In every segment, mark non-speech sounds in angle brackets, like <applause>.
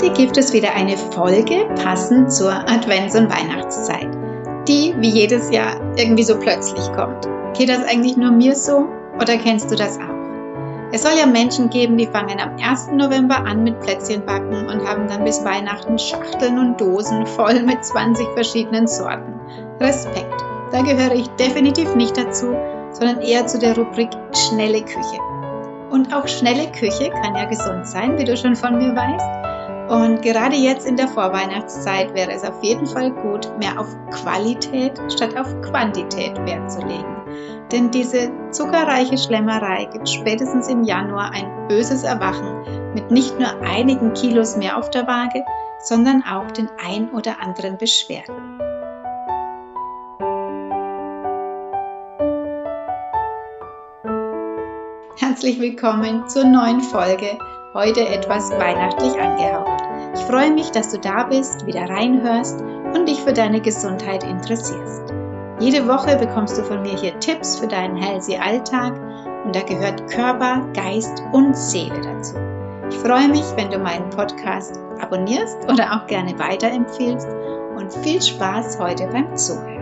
Heute gibt es wieder eine Folge passend zur Advents- und Weihnachtszeit, die wie jedes Jahr irgendwie so plötzlich kommt. Geht das eigentlich nur mir so oder kennst du das auch? Es soll ja Menschen geben, die fangen am 1. November an mit Plätzchenbacken und haben dann bis Weihnachten Schachteln und Dosen voll mit 20 verschiedenen Sorten. Respekt, da gehöre ich definitiv nicht dazu, sondern eher zu der Rubrik schnelle Küche. Und auch schnelle Küche kann ja gesund sein, wie du schon von mir weißt. Und gerade jetzt in der Vorweihnachtszeit wäre es auf jeden Fall gut, mehr auf Qualität statt auf Quantität Wert zu legen. Denn diese zuckerreiche Schlemmerei gibt spätestens im Januar ein böses Erwachen mit nicht nur einigen Kilos mehr auf der Waage, sondern auch den ein oder anderen Beschwerden. herzlich willkommen zur neuen Folge, heute etwas weihnachtlich angehaucht. Ich freue mich, dass du da bist, wieder reinhörst und dich für deine Gesundheit interessierst. Jede Woche bekommst du von mir hier Tipps für deinen healthy Alltag und da gehört Körper, Geist und Seele dazu. Ich freue mich, wenn du meinen Podcast abonnierst oder auch gerne weiterempfiehlst und viel Spaß heute beim Zuhören.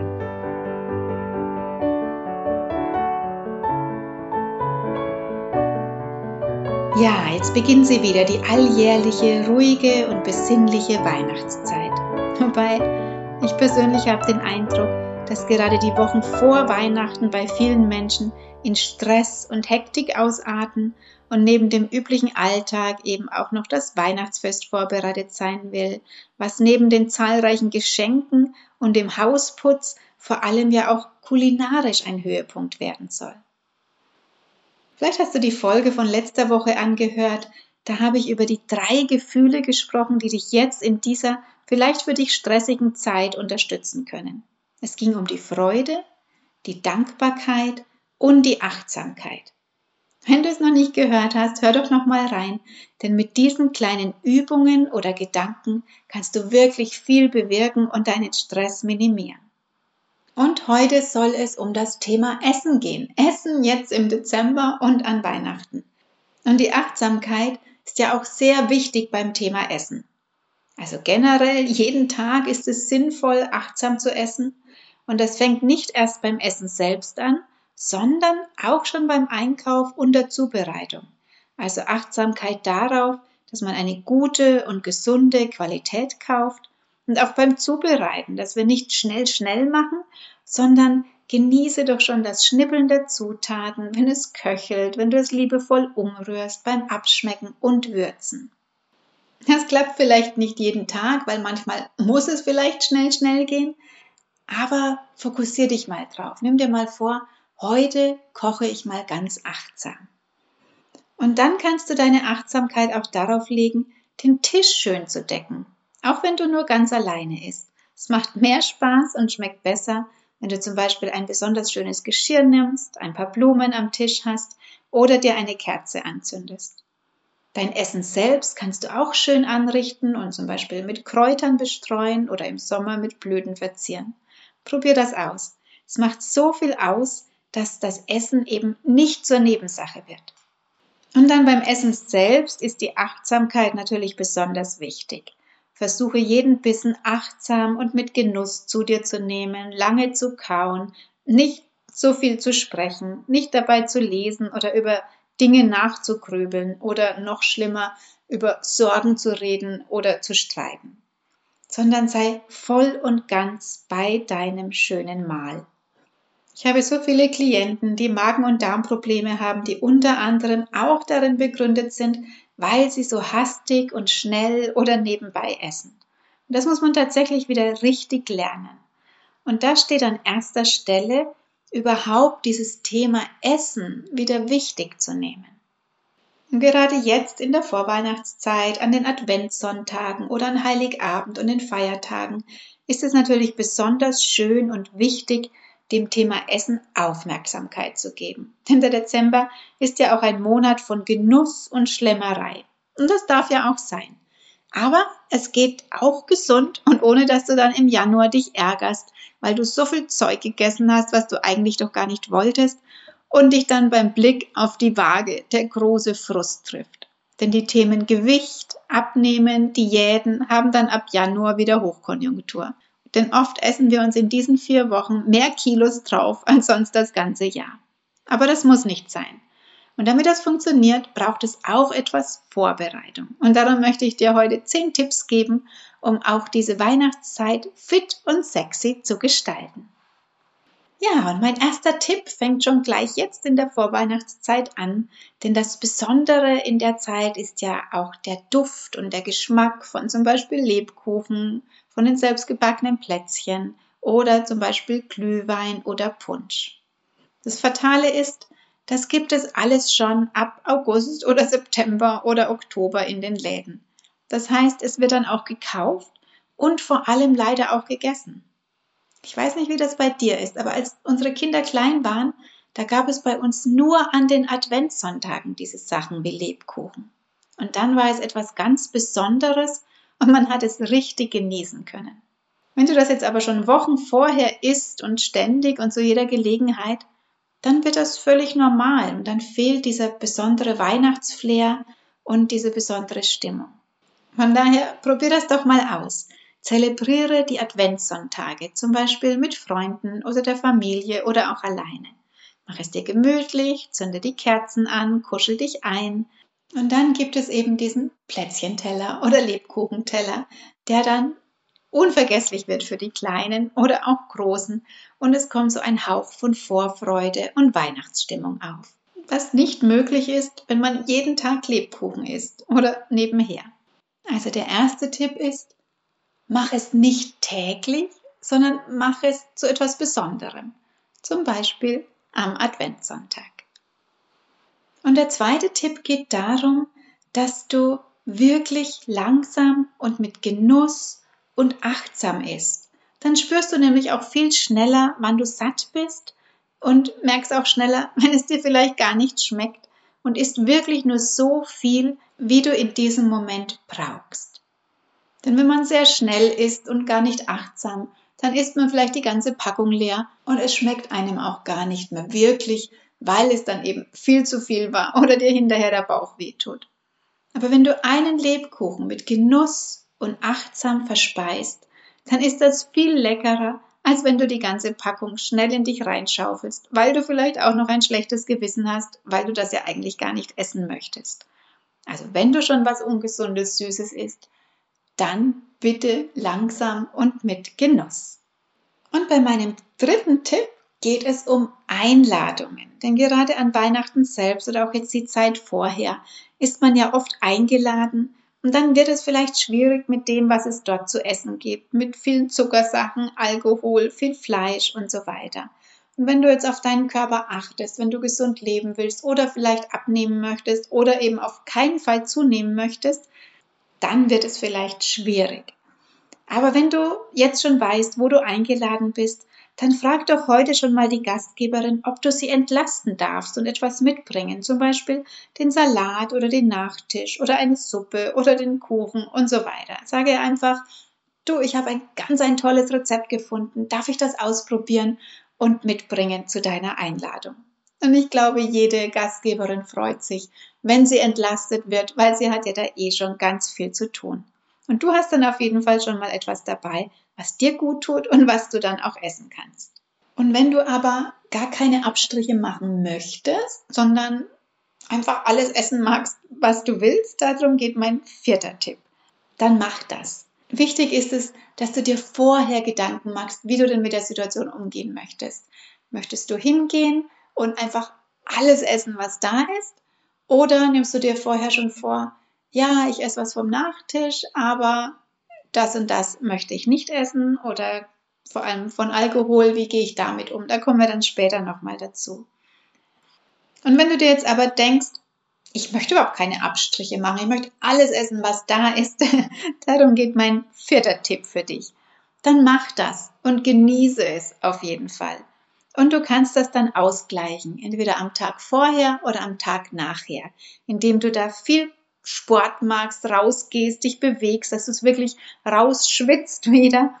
Ja, jetzt beginnt sie wieder, die alljährliche, ruhige und besinnliche Weihnachtszeit. Wobei ich persönlich habe den Eindruck, dass gerade die Wochen vor Weihnachten bei vielen Menschen in Stress und Hektik ausarten und neben dem üblichen Alltag eben auch noch das Weihnachtsfest vorbereitet sein will, was neben den zahlreichen Geschenken und dem Hausputz vor allem ja auch kulinarisch ein Höhepunkt werden soll. Vielleicht hast du die Folge von letzter Woche angehört. Da habe ich über die drei Gefühle gesprochen, die dich jetzt in dieser vielleicht für dich stressigen Zeit unterstützen können. Es ging um die Freude, die Dankbarkeit und die Achtsamkeit. Wenn du es noch nicht gehört hast, hör doch noch mal rein, denn mit diesen kleinen Übungen oder Gedanken kannst du wirklich viel bewirken und deinen Stress minimieren. Und heute soll es um das Thema Essen gehen. Essen jetzt im Dezember und an Weihnachten. Und die Achtsamkeit ist ja auch sehr wichtig beim Thema Essen. Also generell, jeden Tag ist es sinnvoll, achtsam zu essen. Und das fängt nicht erst beim Essen selbst an, sondern auch schon beim Einkauf und der Zubereitung. Also Achtsamkeit darauf, dass man eine gute und gesunde Qualität kauft und auch beim Zubereiten, dass wir nicht schnell, schnell machen, sondern genieße doch schon das Schnippeln der Zutaten, wenn es köchelt, wenn du es liebevoll umrührst beim Abschmecken und Würzen. Das klappt vielleicht nicht jeden Tag, weil manchmal muss es vielleicht schnell, schnell gehen, aber fokussier dich mal drauf. Nimm dir mal vor, heute koche ich mal ganz achtsam. Und dann kannst du deine Achtsamkeit auch darauf legen, den Tisch schön zu decken auch wenn du nur ganz alleine isst. Es macht mehr Spaß und schmeckt besser, wenn du zum Beispiel ein besonders schönes Geschirr nimmst, ein paar Blumen am Tisch hast oder dir eine Kerze anzündest. Dein Essen selbst kannst du auch schön anrichten und zum Beispiel mit Kräutern bestreuen oder im Sommer mit Blüten verzieren. Probier das aus. Es macht so viel aus, dass das Essen eben nicht zur Nebensache wird. Und dann beim Essen selbst ist die Achtsamkeit natürlich besonders wichtig. Versuche jeden Bissen achtsam und mit Genuss zu dir zu nehmen, lange zu kauen, nicht so viel zu sprechen, nicht dabei zu lesen oder über Dinge nachzugrübeln oder noch schlimmer über Sorgen zu reden oder zu streiten, sondern sei voll und ganz bei deinem schönen Mahl. Ich habe so viele Klienten, die Magen- und Darmprobleme haben, die unter anderem auch darin begründet sind, weil sie so hastig und schnell oder nebenbei essen. Und das muss man tatsächlich wieder richtig lernen. Und da steht an erster Stelle, überhaupt dieses Thema Essen wieder wichtig zu nehmen. Und gerade jetzt in der Vorweihnachtszeit, an den Adventssonntagen oder an Heiligabend und den Feiertagen ist es natürlich besonders schön und wichtig, dem Thema Essen Aufmerksamkeit zu geben. Denn der Dezember ist ja auch ein Monat von Genuss und Schlemmerei. Und das darf ja auch sein. Aber es geht auch gesund und ohne dass du dann im Januar dich ärgerst, weil du so viel Zeug gegessen hast, was du eigentlich doch gar nicht wolltest und dich dann beim Blick auf die Waage der große Frust trifft. Denn die Themen Gewicht, Abnehmen, Diäten haben dann ab Januar wieder Hochkonjunktur. Denn oft essen wir uns in diesen vier Wochen mehr Kilos drauf als sonst das ganze Jahr. Aber das muss nicht sein. Und damit das funktioniert, braucht es auch etwas Vorbereitung. Und darum möchte ich dir heute zehn Tipps geben, um auch diese Weihnachtszeit fit und sexy zu gestalten. Ja, und mein erster Tipp fängt schon gleich jetzt in der Vorweihnachtszeit an, denn das Besondere in der Zeit ist ja auch der Duft und der Geschmack von zum Beispiel Lebkuchen, von den selbstgebackenen Plätzchen oder zum Beispiel Glühwein oder Punsch. Das Fatale ist, das gibt es alles schon ab August oder September oder Oktober in den Läden. Das heißt, es wird dann auch gekauft und vor allem leider auch gegessen. Ich weiß nicht, wie das bei dir ist, aber als unsere Kinder klein waren, da gab es bei uns nur an den Adventssonntagen diese Sachen wie Lebkuchen. Und dann war es etwas ganz Besonderes und man hat es richtig genießen können. Wenn du das jetzt aber schon Wochen vorher isst und ständig und zu jeder Gelegenheit, dann wird das völlig normal und dann fehlt dieser besondere Weihnachtsflair und diese besondere Stimmung. Von daher probier das doch mal aus. Zelebriere die Adventssonntage, zum Beispiel mit Freunden oder der Familie oder auch alleine. Mach es dir gemütlich, zünde die Kerzen an, kuschel dich ein. Und dann gibt es eben diesen Plätzchenteller oder Lebkuchenteller, der dann unvergesslich wird für die Kleinen oder auch Großen und es kommt so ein Hauch von Vorfreude und Weihnachtsstimmung auf. Was nicht möglich ist, wenn man jeden Tag Lebkuchen isst oder nebenher. Also der erste Tipp ist, mach es nicht täglich, sondern mach es zu etwas Besonderem. Zum Beispiel am Adventssonntag. Und der zweite Tipp geht darum, dass du wirklich langsam und mit Genuss und achtsam isst, dann spürst du nämlich auch viel schneller, wann du satt bist und merkst auch schneller, <laughs> wenn es dir vielleicht gar nicht schmeckt und isst wirklich nur so viel, wie du in diesem Moment brauchst. Denn wenn man sehr schnell isst und gar nicht achtsam, dann isst man vielleicht die ganze Packung leer und es schmeckt einem auch gar nicht mehr wirklich, weil es dann eben viel zu viel war <laughs> oder dir hinterher der Bauch wehtut. Aber wenn du einen Lebkuchen mit Genuss und achtsam verspeist, dann ist das viel leckerer, als wenn du die ganze Packung schnell in dich reinschaufelst, weil du vielleicht auch noch ein schlechtes Gewissen hast, weil du das ja eigentlich gar nicht essen möchtest. Also wenn du schon was Ungesundes, Süßes isst, dann bitte langsam und mit Genuss. Und bei meinem dritten Tipp geht es um Einladungen. Denn gerade an Weihnachten selbst oder auch jetzt die Zeit vorher ist man ja oft eingeladen und dann wird es vielleicht schwierig mit dem, was es dort zu essen gibt, mit vielen Zuckersachen, Alkohol, viel Fleisch und so weiter. Und wenn du jetzt auf deinen Körper achtest, wenn du gesund leben willst oder vielleicht abnehmen möchtest oder eben auf keinen Fall zunehmen möchtest, dann wird es vielleicht schwierig. Aber wenn du jetzt schon weißt, wo du eingeladen bist, dann frag doch heute schon mal die Gastgeberin, ob du sie entlasten darfst und etwas mitbringen, zum Beispiel den Salat oder den Nachtisch oder eine Suppe oder den Kuchen und so weiter. Sage einfach, du, ich habe ein ganz ein tolles Rezept gefunden, darf ich das ausprobieren und mitbringen zu deiner Einladung? Und ich glaube, jede Gastgeberin freut sich, wenn sie entlastet wird, weil sie hat ja da eh schon ganz viel zu tun. Und du hast dann auf jeden Fall schon mal etwas dabei, was dir gut tut und was du dann auch essen kannst. Und wenn du aber gar keine Abstriche machen möchtest, sondern einfach alles essen magst, was du willst, darum geht mein vierter Tipp. Dann mach das. Wichtig ist es, dass du dir vorher Gedanken machst, wie du denn mit der Situation umgehen möchtest. Möchtest du hingehen und einfach alles essen, was da ist? Oder nimmst du dir vorher schon vor, ja, ich esse was vom Nachtisch, aber das und das möchte ich nicht essen oder vor allem von Alkohol, wie gehe ich damit um? Da kommen wir dann später nochmal dazu. Und wenn du dir jetzt aber denkst, ich möchte überhaupt keine Abstriche machen, ich möchte alles essen, was da ist, <laughs> darum geht mein vierter Tipp für dich. Dann mach das und genieße es auf jeden Fall. Und du kannst das dann ausgleichen, entweder am Tag vorher oder am Tag nachher, indem du da viel Sport magst, rausgehst, dich bewegst, dass du es wirklich rausschwitzt <laughs> wieder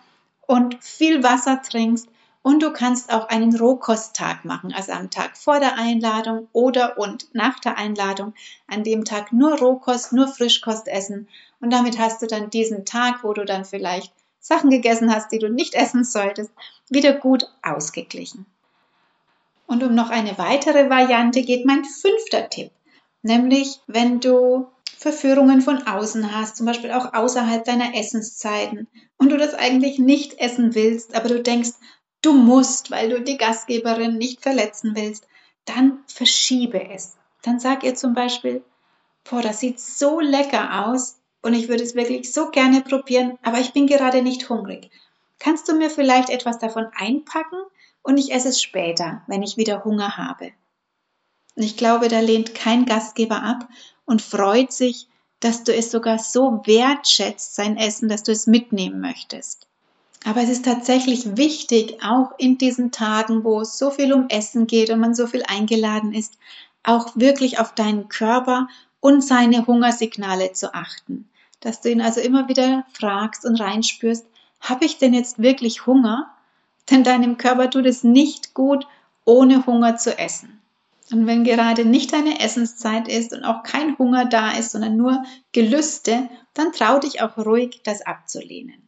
und viel Wasser trinkst Und du kannst auch einen Rohkosttag machen, also am Tag vor der Einladung oder und nach der Einladung. An dem Tag nur Rohkost, nur Frischkost essen. Und damit hast du dann diesen Tag, wo du dann vielleicht Sachen gegessen hast, die du nicht essen solltest, wieder gut ausgeglichen. Und um noch eine weitere Variante geht mein fünfter Tipp, nämlich wenn du Verführungen von außen hast, zum Beispiel auch außerhalb deiner Essenszeiten und du das eigentlich nicht essen willst, aber du denkst, du musst, weil du die Gastgeberin nicht verletzen willst, dann verschiebe es. Dann sag ihr zum Beispiel, boah, das sieht so lecker aus und ich würde es wirklich so gerne probieren, aber ich bin gerade nicht hungrig. Kannst du mir vielleicht etwas davon einpacken und ich esse es später, wenn ich wieder Hunger habe? Und ich glaube, da lehnt kein Gastgeber ab und freut sich, dass du es sogar so wertschätzt, sein Essen, dass du es mitnehmen möchtest. Aber es ist tatsächlich wichtig, auch in diesen Tagen, wo es so viel um Essen geht und man so viel eingeladen ist, auch wirklich auf deinen Körper und seine Hungersignale zu achten. Dass du ihn also immer wieder fragst und reinspürst, habe ich denn jetzt wirklich Hunger? Denn deinem Körper tut es nicht gut, ohne Hunger zu essen. Und wenn gerade nicht deine Essenszeit ist und auch kein Hunger da ist, sondern nur Gelüste, dann trau dich auch ruhig, das abzulehnen.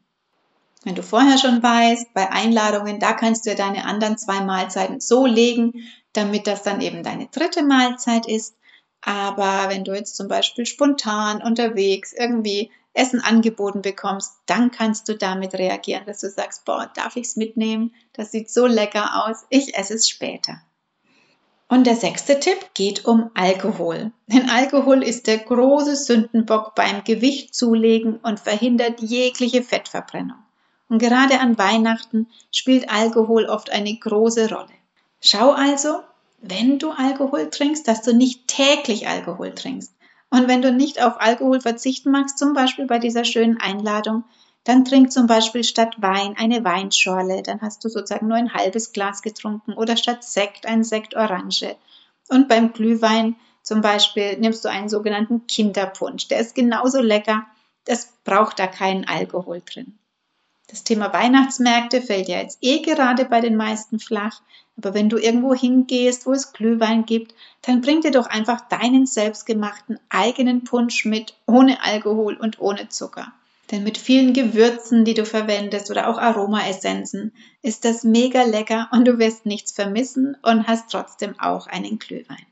Wenn du vorher schon weißt, bei Einladungen, da kannst du ja deine anderen zwei Mahlzeiten so legen, damit das dann eben deine dritte Mahlzeit ist. Aber wenn du jetzt zum Beispiel spontan unterwegs irgendwie Essen angeboten bekommst, dann kannst du damit reagieren, dass du sagst, boah, darf ich es mitnehmen? Das sieht so lecker aus, ich esse es später. Und der sechste Tipp geht um Alkohol. Denn Alkohol ist der große Sündenbock beim Gewicht zulegen und verhindert jegliche Fettverbrennung. Und gerade an Weihnachten spielt Alkohol oft eine große Rolle. Schau also, wenn du Alkohol trinkst, dass du nicht täglich Alkohol trinkst. Und wenn du nicht auf Alkohol verzichten magst, zum Beispiel bei dieser schönen Einladung, dann trink zum Beispiel statt Wein eine Weinschorle, dann hast du sozusagen nur ein halbes Glas getrunken oder statt Sekt ein Sekt Orange. Und beim Glühwein zum Beispiel nimmst du einen sogenannten Kinderpunsch. Der ist genauso lecker, es braucht da keinen Alkohol drin. Das Thema Weihnachtsmärkte fällt ja jetzt eh gerade bei den meisten flach. Aber wenn du irgendwo hingehst, wo es Glühwein gibt, dann bring dir doch einfach deinen selbstgemachten eigenen Punsch mit, ohne Alkohol und ohne Zucker. Denn mit vielen Gewürzen, die du verwendest oder auch Aromaessenzen, ist das mega lecker und du wirst nichts vermissen und hast trotzdem auch einen Glühwein.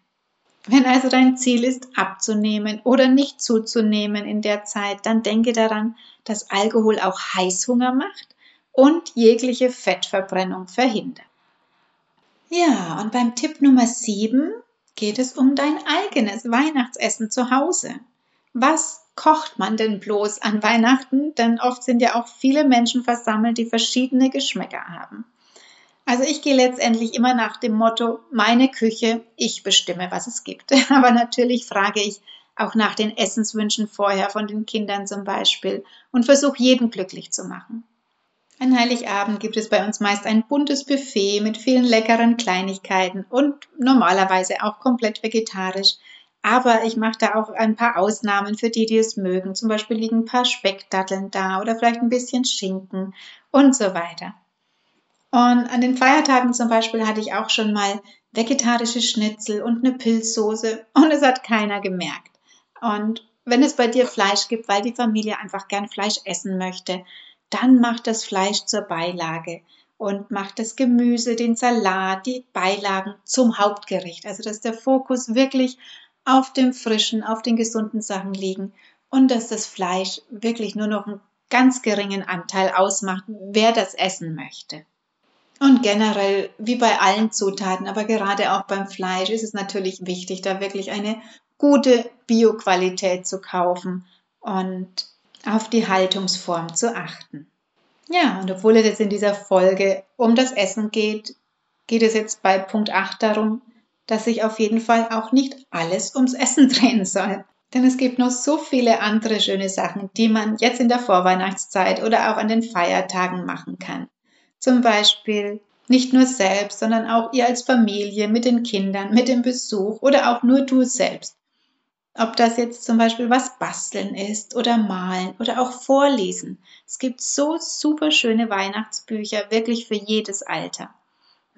Wenn also dein Ziel ist, abzunehmen oder nicht zuzunehmen in der Zeit, dann denke daran, dass Alkohol auch Heißhunger macht und jegliche Fettverbrennung verhindert. Ja, und beim Tipp Nummer 7 geht es um dein eigenes Weihnachtsessen zu Hause. Was kocht man denn bloß an Weihnachten? Denn oft sind ja auch viele Menschen versammelt, die verschiedene Geschmäcker haben. Also ich gehe letztendlich immer nach dem Motto, meine Küche, ich bestimme, was es gibt. <laughs> Aber natürlich frage ich auch nach den Essenswünschen vorher von den Kindern zum Beispiel und versuche jeden glücklich zu machen. An Heiligabend gibt es bei uns meist ein buntes Buffet mit vielen leckeren Kleinigkeiten und normalerweise auch komplett vegetarisch. Aber ich mache da auch ein paar Ausnahmen für die, die es mögen. Zum Beispiel liegen ein paar Speckdatteln da oder vielleicht ein bisschen Schinken und so weiter. Und an den Feiertagen zum Beispiel hatte ich auch schon mal vegetarische Schnitzel und eine Pilzsoße und es hat keiner gemerkt. Und wenn es bei dir Fleisch gibt, weil die Familie einfach gern Fleisch essen möchte, dann mach das Fleisch zur Beilage und mach das Gemüse, den Salat, die Beilagen zum Hauptgericht. Also dass der Fokus wirklich auf dem frischen, auf den gesunden Sachen liegen und dass das Fleisch wirklich nur noch einen ganz geringen Anteil ausmacht, wer das essen möchte. Und generell, wie bei allen Zutaten, aber gerade auch beim Fleisch, ist es natürlich wichtig, da wirklich eine gute Bioqualität zu kaufen und auf die Haltungsform zu achten. Ja, und obwohl es jetzt in dieser Folge um das Essen geht, geht es jetzt bei Punkt 8 darum, dass sich auf jeden Fall auch nicht alles ums Essen <laughs> drehen soll. Denn es gibt noch so viele andere schöne Sachen, die man jetzt in der Vorweihnachtszeit oder auch an den Feiertagen machen kann. Zum Beispiel nicht nur selbst, sondern auch ihr als Familie mit den Kindern, mit dem Besuch oder auch nur du selbst. Ob das jetzt zum Beispiel was basteln ist oder malen oder auch vorlesen. Es gibt so super schöne Weihnachtsbücher, wirklich für jedes Alter.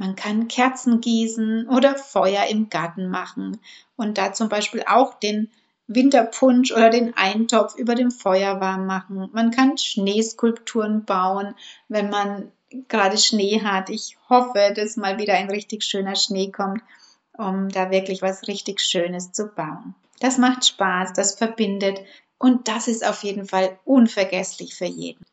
Man kann Kerzen gießen oder Feuer im Garten machen und da zum Beispiel auch den Winterpunsch oder den Eintopf über dem Feuer warm machen. Man kann Schneeskulpturen bauen, wenn man gerade Schnee hat. Ich hoffe, dass mal wieder ein richtig schöner Schnee kommt, um da wirklich was richtig Schönes zu bauen. Das macht Spaß, das verbindet und das ist auf jeden Fall unvergesslich für jeden.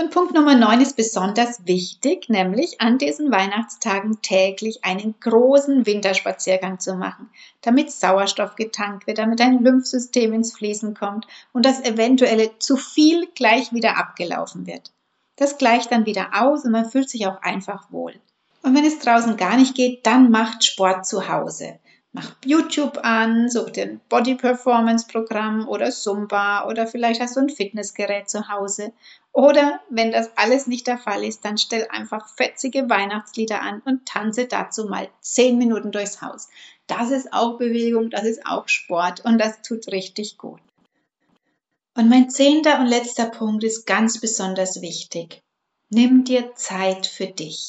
Und Punkt Nummer 9 ist besonders wichtig, nämlich an diesen Weihnachtstagen täglich einen großen Winterspaziergang zu machen, damit Sauerstoff getankt wird, damit ein Lymphsystem ins Fließen kommt und das eventuelle zu viel gleich wieder abgelaufen wird. Das gleicht dann wieder aus und man fühlt sich auch einfach wohl. Und wenn es draußen gar nicht geht, dann macht Sport zu Hause. Mach YouTube an, such dir ein Body Performance Programm oder Zumba oder vielleicht hast du ein Fitnessgerät zu Hause. Oder wenn das alles nicht der Fall ist, dann stell einfach fetzige Weihnachtslieder an und tanze dazu mal zehn Minuten durchs Haus. Das ist auch Bewegung, das ist auch Sport und das tut richtig gut. Und mein zehnter und letzter Punkt ist ganz besonders wichtig. Nimm dir Zeit für dich.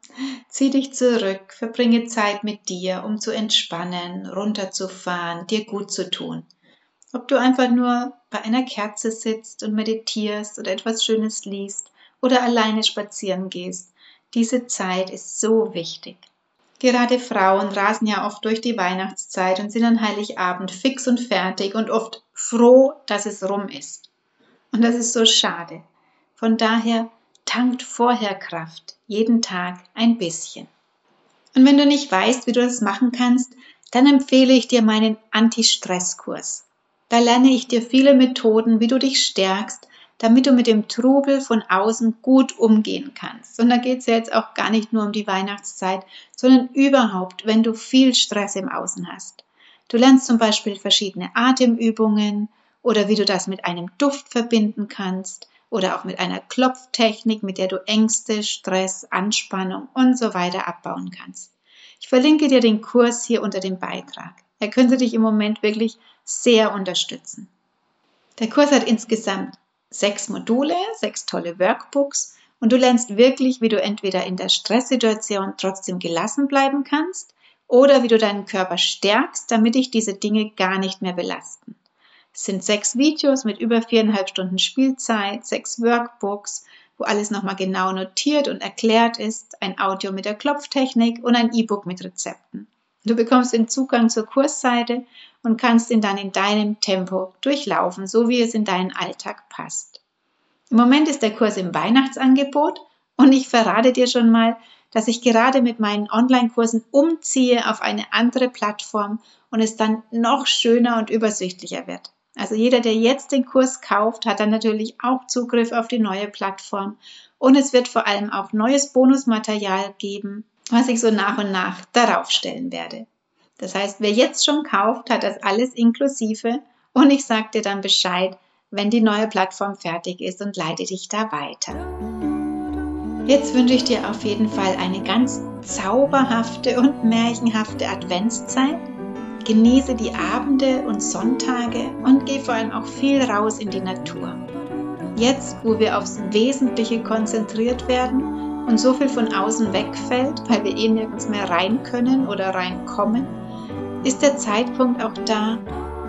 <laughs> Zieh dich zurück, verbringe Zeit mit dir, um zu entspannen, runterzufahren, dir gut zu tun. Ob du einfach nur bei einer Kerze sitzt und meditierst oder etwas Schönes liest oder alleine spazieren gehst, diese Zeit ist so wichtig. Gerade Frauen rasen ja oft durch die Weihnachtszeit und sind an Heiligabend fix und fertig und oft froh, dass es rum ist. Und das ist so schade. Von daher tankt vorher Kraft, jeden Tag ein bisschen. Und wenn du nicht weißt, wie du das machen kannst, dann empfehle ich dir meinen Anti-Stress-Kurs. Da lerne ich dir viele Methoden, wie du dich stärkst, damit du mit dem Trubel von außen gut umgehen kannst. Und da geht es ja jetzt auch gar nicht nur um die Weihnachtszeit, sondern überhaupt, wenn du viel Stress im Außen hast. Du lernst zum Beispiel verschiedene Atemübungen oder wie du das mit einem Duft verbinden kannst oder auch mit einer Klopftechnik, mit der du Ängste, Stress, Anspannung und so weiter abbauen kannst. Ich verlinke dir den Kurs hier unter dem Beitrag. Er könnte dich im Moment wirklich sehr unterstützen. Der Kurs hat insgesamt sechs Module, sechs tolle Workbooks und du lernst wirklich, wie du entweder in der Stresssituation trotzdem gelassen bleiben kannst oder wie du deinen Körper stärkst, damit dich diese Dinge gar nicht mehr belasten. Es sind sechs Videos mit über viereinhalb Stunden Spielzeit, sechs Workbooks, wo alles nochmal genau notiert und erklärt ist, ein Audio mit der Klopftechnik und ein E-Book mit Rezepten. Du bekommst den Zugang zur Kursseite und kannst ihn dann in deinem Tempo durchlaufen, so wie es in deinen Alltag passt. Im Moment ist der Kurs im Weihnachtsangebot und ich verrate dir schon mal, dass ich gerade mit meinen Online-Kursen umziehe auf eine andere Plattform und es dann noch schöner und übersichtlicher wird. Also jeder, der jetzt den Kurs kauft, hat dann natürlich auch Zugriff auf die neue Plattform. Und es wird vor allem auch neues Bonusmaterial geben, was ich so nach und nach darauf stellen werde. Das heißt, wer jetzt schon kauft, hat das alles inklusive und ich sage dir dann Bescheid, wenn die neue Plattform fertig ist und leite dich da weiter. Jetzt wünsche ich dir auf jeden Fall eine ganz zauberhafte und märchenhafte Adventszeit Genieße die Abende und Sonntage und geh vor allem auch viel raus in die Natur. Jetzt, wo wir aufs Wesentliche konzentriert werden und so viel von außen wegfällt, weil wir eh nirgends mehr rein können oder reinkommen, ist der Zeitpunkt auch da,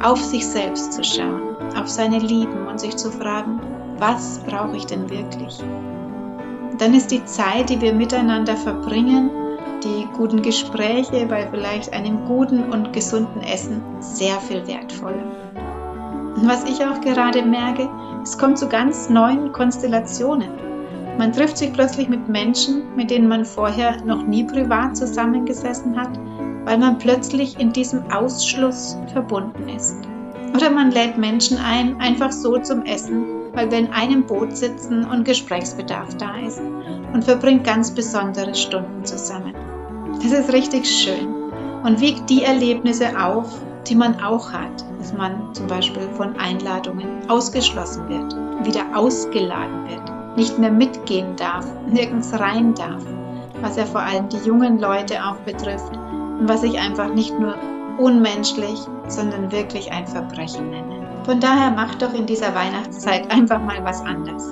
auf sich selbst zu schauen, auf seine Lieben und sich zu fragen, was brauche ich denn wirklich? Dann ist die Zeit, die wir miteinander verbringen, die guten Gespräche bei vielleicht einem guten und gesunden Essen sehr viel wertvoller. Und was ich auch gerade merke, es kommt zu ganz neuen Konstellationen. Man trifft sich plötzlich mit Menschen, mit denen man vorher noch nie privat zusammengesessen hat, weil man plötzlich in diesem Ausschluss verbunden ist. Oder man lädt Menschen ein, einfach so zum Essen, weil wir in einem Boot sitzen und Gesprächsbedarf da ist und verbringt ganz besondere Stunden zusammen. Das ist richtig schön und wiegt die Erlebnisse auf, die man auch hat, dass man zum Beispiel von Einladungen ausgeschlossen wird, wieder ausgeladen wird, nicht mehr mitgehen darf, nirgends rein darf, was ja vor allem die jungen Leute auch betrifft und was ich einfach nicht nur unmenschlich, sondern wirklich ein Verbrechen nennen. Von daher mach doch in dieser Weihnachtszeit einfach mal was anders.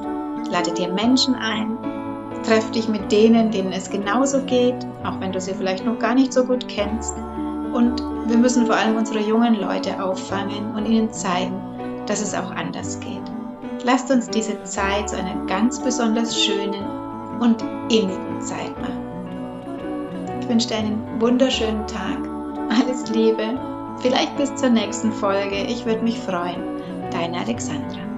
Lade dir Menschen ein, treff dich mit denen, denen es genauso geht, auch wenn du sie vielleicht noch gar nicht so gut kennst. Und wir müssen vor allem unsere jungen Leute auffangen und ihnen zeigen, dass es auch anders geht. Lasst uns diese Zeit zu einer ganz besonders schönen und innigen Zeit machen. Ich wünsche dir einen wunderschönen Tag. Alles Liebe. Vielleicht bis zur nächsten Folge. Ich würde mich freuen. Deine Alexandra.